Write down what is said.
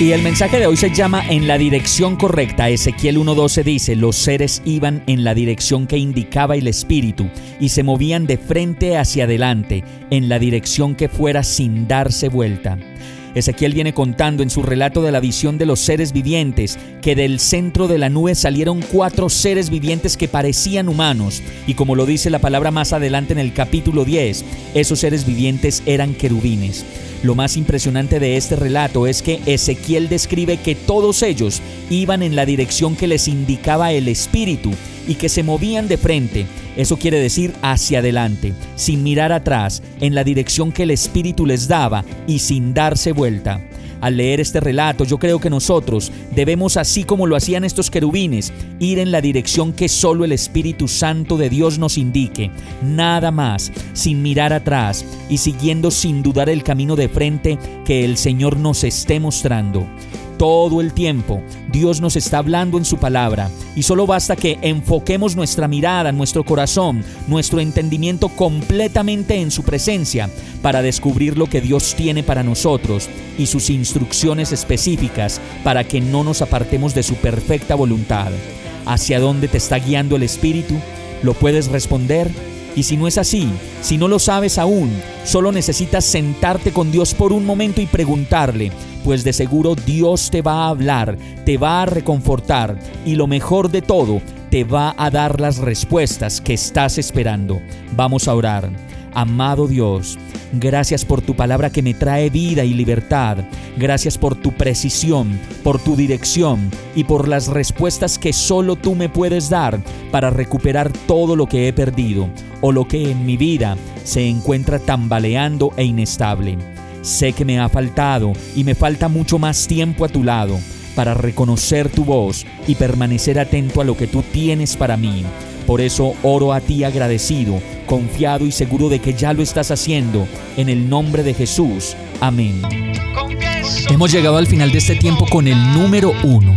Y el mensaje de hoy se llama En la dirección correcta. Ezequiel 1.12 dice, los seres iban en la dirección que indicaba el Espíritu y se movían de frente hacia adelante, en la dirección que fuera sin darse vuelta. Ezequiel viene contando en su relato de la visión de los seres vivientes que del centro de la nube salieron cuatro seres vivientes que parecían humanos y como lo dice la palabra más adelante en el capítulo 10, esos seres vivientes eran querubines. Lo más impresionante de este relato es que Ezequiel describe que todos ellos iban en la dirección que les indicaba el Espíritu y que se movían de frente. Eso quiere decir hacia adelante, sin mirar atrás, en la dirección que el Espíritu les daba y sin darse vuelta. Al leer este relato, yo creo que nosotros debemos, así como lo hacían estos querubines, ir en la dirección que solo el Espíritu Santo de Dios nos indique, nada más, sin mirar atrás y siguiendo sin dudar el camino de frente que el Señor nos esté mostrando. Todo el tiempo Dios nos está hablando en su palabra y solo basta que enfoquemos nuestra mirada, nuestro corazón, nuestro entendimiento completamente en su presencia para descubrir lo que Dios tiene para nosotros y sus instrucciones específicas para que no nos apartemos de su perfecta voluntad. ¿Hacia dónde te está guiando el Espíritu? ¿Lo puedes responder? Y si no es así, si no lo sabes aún, solo necesitas sentarte con Dios por un momento y preguntarle, pues de seguro Dios te va a hablar, te va a reconfortar y lo mejor de todo, te va a dar las respuestas que estás esperando. Vamos a orar. Amado Dios, gracias por tu palabra que me trae vida y libertad. Gracias por tu precisión, por tu dirección y por las respuestas que solo tú me puedes dar para recuperar todo lo que he perdido o lo que en mi vida se encuentra tambaleando e inestable. Sé que me ha faltado y me falta mucho más tiempo a tu lado para reconocer tu voz y permanecer atento a lo que tú tienes para mí. Por eso oro a ti agradecido, confiado y seguro de que ya lo estás haciendo. En el nombre de Jesús. Amén. Hemos llegado al final de este tiempo con el número uno.